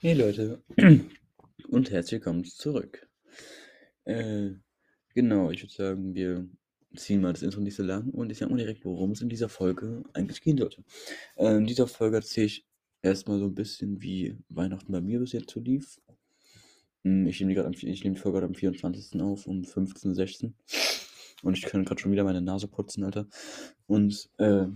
Hey Leute und herzlich willkommen zurück. Äh, genau, ich würde sagen, wir ziehen mal das Intro nicht so lang und ich sage mal direkt, worum es in dieser Folge eigentlich gehen sollte. Äh, in dieser Folge erzähle ich erstmal so ein bisschen, wie Weihnachten bei mir bis jetzt so lief. Hm, Ich nehme die, nehme die Folge gerade am 24. auf, um 15.16 Uhr. Und ich kann gerade schon wieder meine Nase putzen, Alter. Und, äh,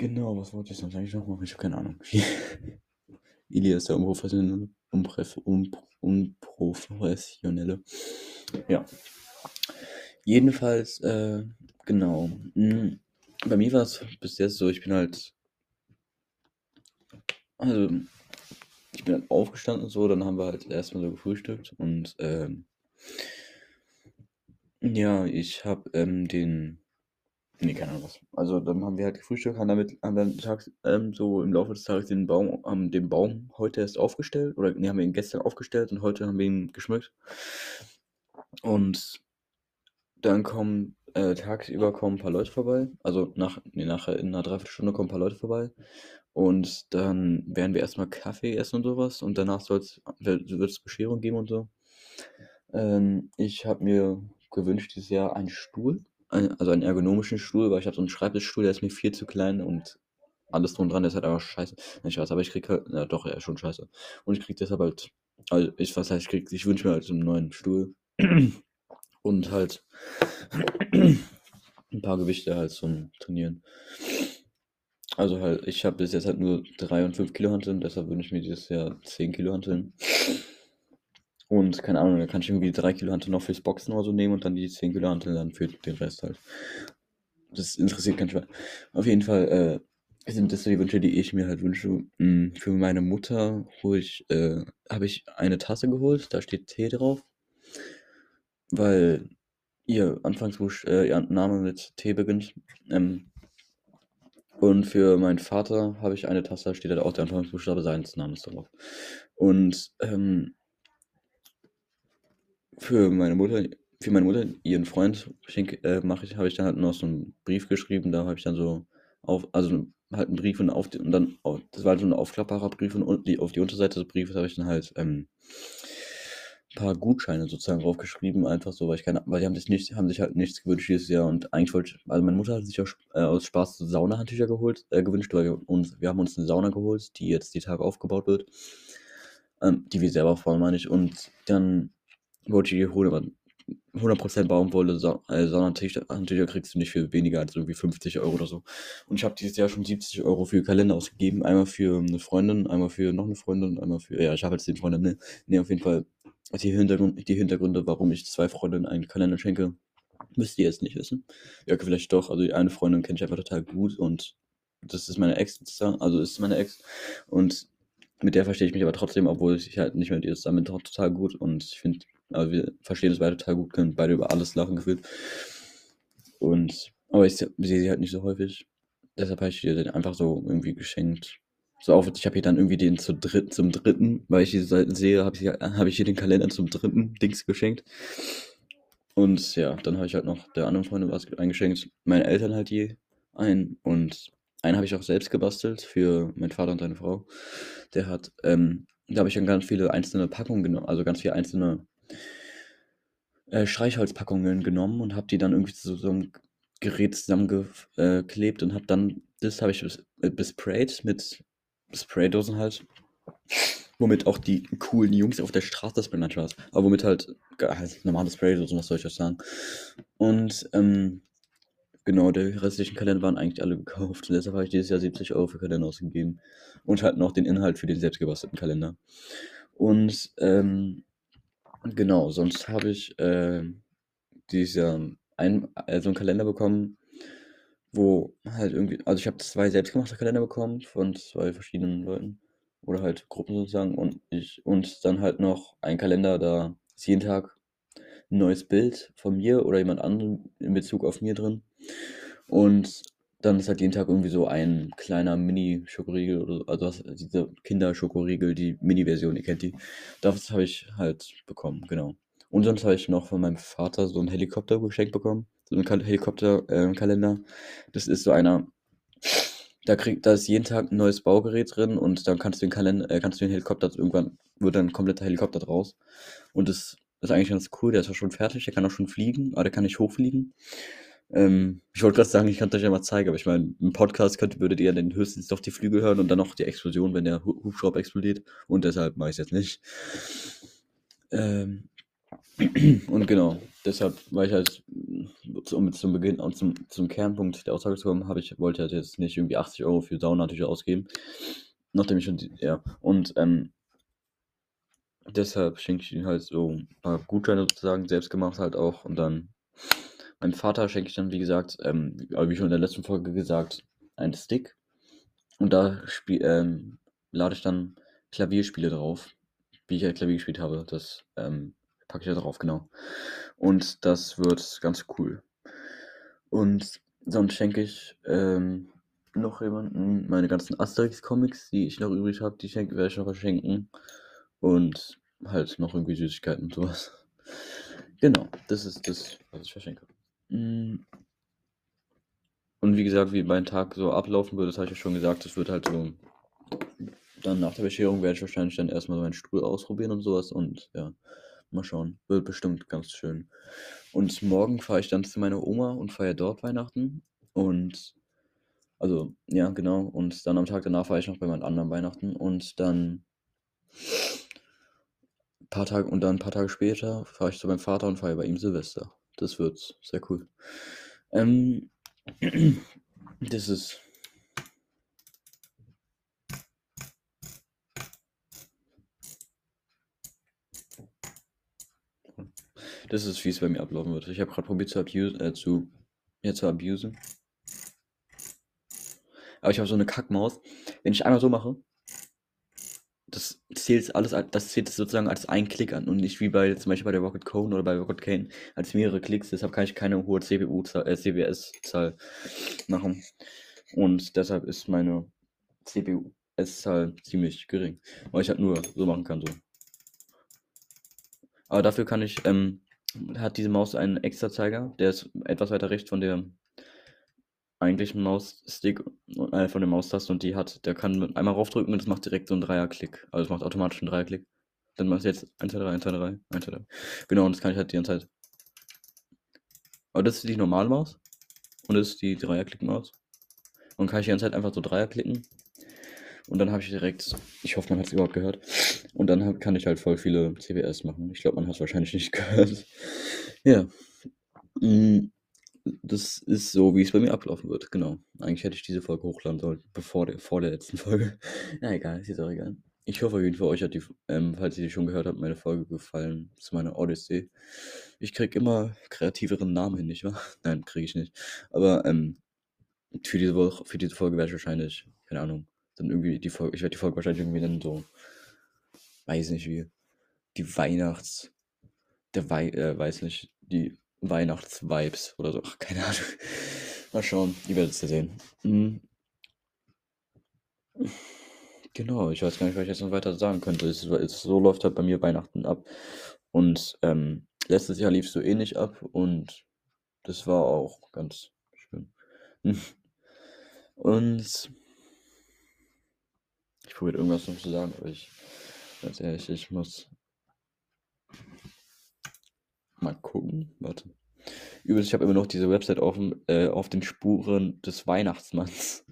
genau, was wollte ich sonst eigentlich noch machen? Ich habe keine Ahnung. Ili ist der Unprofessionelle. Unpref un Unprofessionelle. Ja. Jedenfalls, äh, genau. Hm, Bei mir war es bis jetzt so, ich bin halt. Also, ich bin halt aufgestanden und so, dann haben wir halt erstmal so gefrühstückt und, ähm, ja, ich habe ähm, den. Nee, keine Ahnung was. Also dann haben wir halt gefrühstückt, haben damit haben dann tags, ähm, so im Laufe des Tages den Baum, haben den Baum heute erst aufgestellt. Oder nee, haben wir ihn gestern aufgestellt und heute haben wir ihn geschmückt. Und dann kommen äh, tagsüber kommen ein paar Leute vorbei. Also nach, nee, nachher in einer Dreiviertelstunde kommen ein paar Leute vorbei. Und dann werden wir erstmal Kaffee essen und sowas. Und danach soll's, wird es Bescherung geben und so. Ähm, ich habe mir gewünscht dieses Jahr einen Stuhl, also einen ergonomischen Stuhl, weil ich habe so einen Schreibtischstuhl, der ist mir viel zu klein und alles drum dran, ist halt einfach scheiße. Nicht scheiße, aber ich krieg halt, ja doch, ja, schon scheiße. Und ich krieg deshalb halt, also ich, was heißt, ich ich wünsche mir halt einen neuen Stuhl und halt ein paar Gewichte halt zum Trainieren. Also halt, ich habe bis jetzt halt nur 3 und 5 Kilo Hanteln, deshalb wünsche ich mir dieses Jahr 10 Kilo Hanteln. Und keine Ahnung, da kann ich irgendwie 3 Kilo Hanteln noch fürs Boxen oder so nehmen und dann die 10 Kilo Hanteln dann für den Rest halt. Das interessiert keinen Schwein. Auf jeden Fall äh, sind das so die Wünsche, die ich mir halt wünsche. Mm, Für meine Mutter äh, habe ich eine Tasse geholt, da steht Tee drauf, weil ihr Anfangsbuch, äh, ihr Name mit T beginnt. Ähm, und für meinen Vater habe ich eine Tasse, da steht halt auch der Anfangsbuchstabe seines Namens drauf. Und ähm, für meine Mutter, für meine Mutter, ihren Freund, äh, mache ich, habe ich dann halt noch so einen Brief geschrieben, da habe ich dann so auf, also halt einen Brief und auf die, und dann, das war halt so ein aufklappbarer Brief und, die, auf die Unterseite des Briefes habe ich dann halt ähm, ein paar Gutscheine sozusagen draufgeschrieben, einfach so, weil ich keine, weil die haben sich nicht, haben sich halt nichts gewünscht dieses Jahr und eigentlich wollte ich, also meine Mutter hat sich auch äh, aus Spaß Saunahandtücher geholt, äh, gewünscht, weil wir uns, wir haben uns eine Sauna geholt, die jetzt die Tage aufgebaut wird, ähm, die wir selber aufbauen, meine ich, und dann holen, aber 100% Baumwolle, Sa äh, Sonnentücher kriegst du nicht für weniger als irgendwie 50 Euro oder so. Und ich habe dieses Jahr schon 70 Euro für Kalender ausgegeben. Einmal für eine Freundin, einmal für noch eine Freundin, einmal für, ja, ich habe jetzt den Freundin, ne, ne, auf jeden Fall die, Hintergrund, die Hintergründe, warum ich zwei Freundinnen einen Kalender schenke, müsst ihr jetzt nicht wissen. Ja, vielleicht doch. Also die eine Freundin kenne ich einfach total gut und das ist meine Ex, also ist meine Ex. Und mit der verstehe ich mich aber trotzdem, obwohl ich halt nicht mit ihr zusammen bin, total gut. Und ich finde, aber wir verstehen es beide total gut, können beide über alles lachen gefühlt. Und, aber ich sehe sie halt nicht so häufig. Deshalb habe ich ihr den einfach so irgendwie geschenkt. So auf, ich habe ihr dann irgendwie den zu dritt, zum dritten, weil ich sie seit- sehe, habe ich, hab ich ihr den Kalender zum dritten Dings geschenkt. Und ja, dann habe ich halt noch der anderen Freundin was eingeschenkt. Meine Eltern halt je ein. Und einen habe ich auch selbst gebastelt für meinen Vater und seine Frau. Der hat, ähm, da habe ich dann ganz viele einzelne Packungen genommen, also ganz viele einzelne äh, Streichholzpackungen genommen und habe die dann irgendwie zu so einem Gerät zusammengeklebt und habe dann, das habe ich bes äh, besprayt mit Spraydosen halt, womit auch die coolen Jungs auf der Straße das benannt was, aber womit halt, halt normale Spraydosen, was soll ich euch sagen. Und ähm, genau, die restlichen Kalender waren eigentlich alle gekauft und deshalb habe ich dieses Jahr 70 Euro für Kalender ausgegeben und halt noch den Inhalt für den selbstgebastelten Kalender. Und ähm, Genau, sonst habe ich, ähm, dieses Jahr ein äh, so 'n Kalender bekommen, wo halt irgendwie also, ich habe 2 selbstgemachte Kalender bekommen von 2 verschiedenen Leuten oder halt Gruppen sozusagen und ich und dann halt noch ein Kalender, da ist jeden Tag 'n neues Bild von mir oder jemand anderem in Bezug auf mir drin. Und dann ist halt jeden Tag irgendwie so ein kleiner Mini-Schokoriegel oder so, also diese Kinder-Schokoriegel, die Mini-Version, ihr kennt die. Das habe ich halt bekommen, genau. Und sonst habe ich noch von meinem Vater so 'n Helikopter geschenkt bekommen, so 'n Kal Helikopter ähm, Kalender. Das ist so einer Da krieg da ist jeden Tag 'n neues Baugerät drin und dann kannst du den Kalend äh, kannst du den Helikopter irgendwann wird dann 'n kompletter Helikopter draus. Und das ist eigentlich ganz cool. Der ist auch schon fertig, der kann auch schon fliegen, aber der kann nicht hochfliegen. Ähm, ich wollte grad sagen, ich könnte euch ja mal zeigen, aber ich meine, im Podcast könnt würdet ihr dann höchstens noch die Flügel hören und dann noch die Explosion, wenn der Hu Hubschrauber explodiert und deshalb mache ich's jetzt nicht. Ähm, und genau, deshalb war ich halt, um zum Beginn und zum zum Kernpunkt der Aussage zu kommen, habe ich wollte halt jetzt nicht irgendwie 80 Euro für Saunatücher ausgeben, nachdem ich schon die ja, und, ähm deshalb schenke ich ihm halt so 'n paar Gutscheine sozusagen, selbst gemacht halt auch und dann meinem Vater schenke ich dann, wie gesagt, ähm, wie schon in der letzten Folge gesagt, einen Stick und da ähm, lade ich dann Klavierspiele drauf, wie ich halt Klavier gespielt habe. Das, ähm, packe ich da drauf, genau. Und das wird ganz cool. Und sonst schenke ich, ähm, noch jemanden meine ganzen Asterix-Comics, die ich noch übrig habe, die schenke werde ich noch verschenken. Und halt noch irgendwie Süßigkeiten und so was. Genau, das ist das, was ich verschenke. Hm. Und wie gesagt, wie mein Tag so ablaufen würde, das habe ich ja schon gesagt, das wird halt so dann nach der Bescherung werde ich wahrscheinlich dann erst mal meinen Stuhl ausprobieren und so was und ja, mal schauen. Wird bestimmt ganz schön. Und morgen fahre ich dann zu meiner Oma und feiere dort Weihnachten und also, ja, genau. Und dann am Tag danach feiere ich noch bei meinen anderen Weihnachten und dann paar Tage und dann 'n paar Tage später fahre ich zu meinem Vater und feiere bei ihm Silvester. Das wird sehr cool. Ähm, das ist das ist, wie's bei mir ablaufen wird. Ich habe grad probiert zu abuse äh, zu ja, zu abusen. Aber ich habe so 'ne Kackmaus. Wenn ich einmal so mache das zählt alles al das zählt sozusagen als ein Klick an und nicht wie bei zum Beispiel bei der Rocket Kone oder bei Rocket Cane als mehrere Klicks. Deshalb kann ich keine hohe CPU-Zahl äh, CPS-Zahl machen. Und deshalb ist meine CPU-S-Zahl ziemlich gering, weil ich halt nur so machen kann, so. Aber dafür kann ich, ähm hat diese Maus einen Extrazeiger, der ist etwas weiter rechts von der eigentlichen Mausstick äh, von der Maustaste und die hat der kann einmal raufdrücken und das macht direkt so 'n Dreierklick. Also, es macht automatisch 'n Dreierklick. Dann machst du jetzt 1, 2, 3, 1, 2, 3, 1, 2, 3. Genau, und das kann ich halt die ganze Zeit. Aber das ist die normale Maus und das ist die Dreierklick-Maus. Und kann ich die ganze Zeit einfach so Dreier klicken. Und dann habe ich direkt ich hoffe, man hat's überhaupt gehört. Und dann habe kann ich halt voll viele CPS machen. Ich glaube, man hat's wahrscheinlich nicht gehört. Ja. Hm, das ist so, wie's bei mir ablaufen wird, genau. Eigentlich hätte ich diese Folge hochladen sollen, bevor der vor der letzten Folge. Na egal, ist jetzt auch egal. Ich hoffe auf jeden Fall, euch hat die ähm, falls ihr die schon gehört habt, meine Folge gefallen zu meiner Odyssee. Ich kriege immer kreativeren Namen hin, nicht wahr? Nein, kriege ich nicht. Aber, ähm, für diese Woche für diese Folge werde ich wahrscheinlich, keine Ahnung, dann irgendwie die Folge ich werde die Folge wahrscheinlich irgendwie nennen so weiß nicht wie, die Weihnachts der Wei äh, weiß nicht, die Weihnachts-Vibes oder so. Ach, keine Ahnung. Mal schauen, ihr werdet's ja sehen. Hm. Genau, ich weiß gar nicht, was ich jetzt noch weiter sagen könnte. Es es so läuft halt bei mir Weihnachten ab. Und, ähm, letztes Jahr lief's so ähnlich ab und das war auch ganz schön. Und ich probiere irgendwas noch zu sagen, aber ich ganz ehrlich, ich muss mal gucken. Warte. Übrigens, ich habe immer noch diese Website offen, äh, auf den Spuren des Weihnachtsmanns.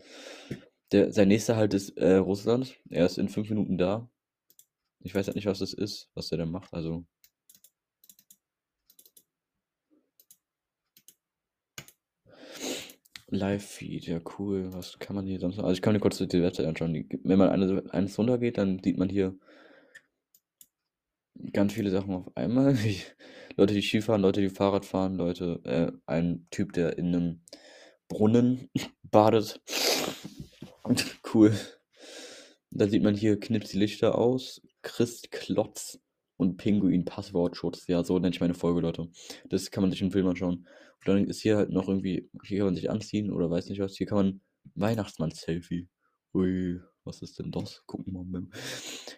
Der sein nächster Halt ist, äh, Russland. Er ist in 5 Minuten da. Ich weiß halt nicht, was das ist, was der da macht, also Live-Feed, ja cool. Was kann man hier sonst noch also, ich kann mir kurz die Website anschauen. Wenn man eine eins runtergeht, dann sieht man hier ganz viele Sachen auf einmal, Leute, die Skifahren, Leute, die Fahrrad fahren, Leute äh, ein Typ, der in 'nem Brunnen badet. Cool. Da sieht man hier „Knips die Lichter aus“, „Christ Klotz“ und „Pinguin Passwortschutz“. Ja, so nenne ich meine Folge, Leute. Das kann man sich im Film anschauen. Und dann ist hier halt noch irgendwie hier kann man sich anziehen oder weiß nicht was. Hier kann man Weihnachtsmann-Selfie. Ui, was ist denn das? Gucken wir mal.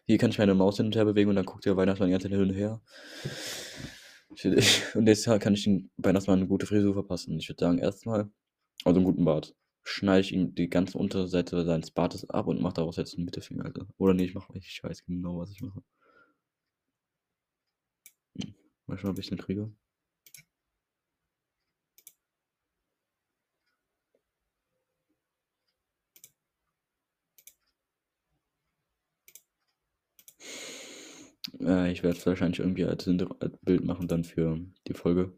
Hier kann ich meine Maus hin und her bewegen und dann guckt der Weihnachtsmann die ganze Zeit hin und her. Und jetzt kann ich dem Weihnachtsmann 'ne gute Frisur verpassen. Ich würde sagen, erst mal also 'n guten Bart. schneide ich ihm die ganze Unterseite seines Bartes ab und mache daraus jetzt einen Mittelfinger, Alter. Oder nee, ich mache, ich weiß genau, was ich mache. Hm. Mal schauen, ob ich den kriege. Äh, ich werde es wahrscheinlich irgendwie als Bild machen dann für die Folge.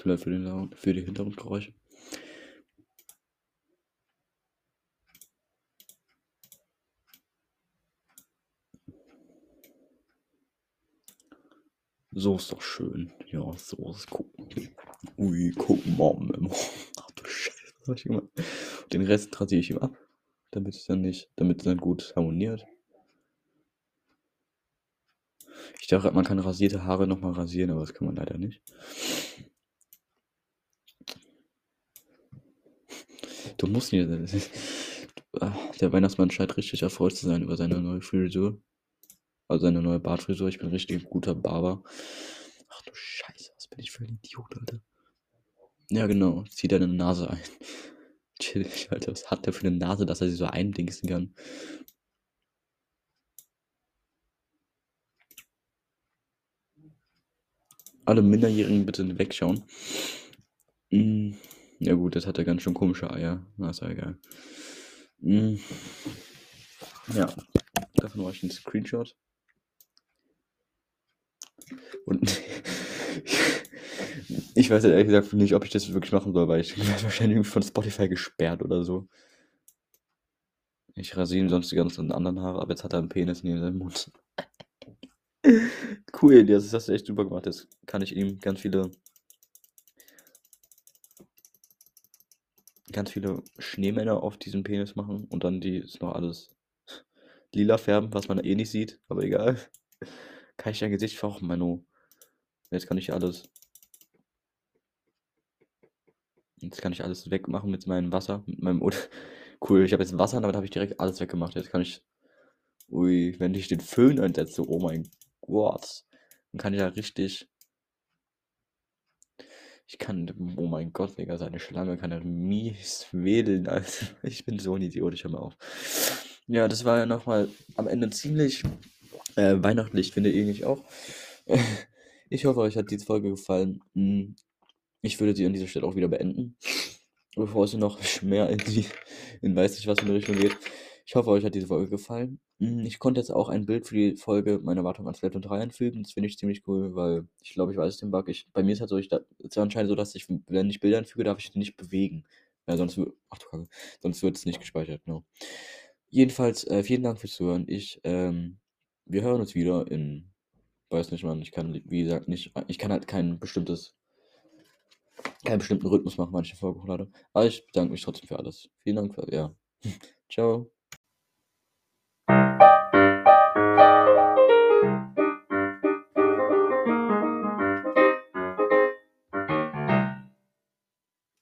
Für, den, für die Hintergrundgeräusche. So ist doch schön. Ja, so ist gucken. Ui, guck mal. Ach du Scheiße, was hab ich gemacht? Den Rest rasiere ich ihm ab, damit es dann nicht, damit es dann gut harmoniert. Ich dachte, man kann rasierte Haare nochmal rasieren, aber das kann man leider nicht. Du musst nicht. Der Weihnachtsmann scheint richtig erfreut zu sein über seine neue Frisur. Also seine neue Bartfrisur. Ich bin richtig guter Barber. Ach du Scheiße, was bin ich für ein Idiot, Alter. Ja, genau. Zieh deine Nase ein. Chill, Alter. Was hat der für eine Nase, dass er sie so eindingsen kann? Alle Minderjährigen bitte wegschauen. Mm, ja gut, das hat er ganz schön komische Eier. Na, ist ja egal. Mm, ja, davon mache ich einen Screenshot. Und ich weiß ehrlich gesagt nicht, ob ich das wirklich machen soll, weil ich werde wahrscheinlich von Spotify gesperrt oder so. Ich rasiere ihm sonst die ganzen anderen Haare, aber jetzt hat er einen Penis neben seinem Mund. cool, das hast du echt super gemacht. Jetzt kann ich ihm ganz viele ganz viele Schneemänner auf diesem Penis machen und dann die ist noch alles lila färben, was man eh nicht sieht, aber egal. Kann ich dein Gesicht fauchen, Manu? Jetzt kann ich alles. Jetzt kann ich alles wegmachen mit meinem Wasser, mit meinem. cool, ich habe jetzt Wasser, damit habe ich direkt alles weggemacht. Jetzt kann ich. Ui, wenn ich den Föhn einsetze, oh mein Gott. Dann kann ich ja richtig. Ich kann. Oh mein Gott, Digga, seine Schlange kann ja mies wedeln. Also, ich bin so ein Idiot, ich hör mal auf. Ja, das war ja nochmal am Ende ziemlich äh, weihnachtlich, finde ich auch. Ich hoffe, euch hat diese Folge gefallen. Ich würde sie an dieser Stelle auch wieder beenden, bevor es noch mehr in die, in weiß nicht was in die Richtung geht. Ich hoffe, euch hat diese Folge gefallen. Hm, ich konnte jetzt auch ein Bild für die Folge meiner Wartung an Splatoon 3 einfügen. Das finde ich ziemlich cool, weil ich glaube, ich weiß den Bug. Ich, bei mir ist halt so, ich, ist ja anscheinend so, dass ich, wenn ich Bilder einfüge, darf ich die nicht bewegen. Ja, sonst, ach du Kacke, sonst wird es nicht gespeichert, genau. Jedenfalls, äh, vielen Dank fürs Zuhören. Ich, ähm, wir hören uns wieder in, weiß nicht, Mann, ich kann, wie gesagt, nicht, ich kann halt kein bestimmtes, keinen bestimmten Rhythmus machen, manche Folgen hochlade. Aber ich bedanke mich trotzdem für alles. Vielen Dank für, ja. Ciao.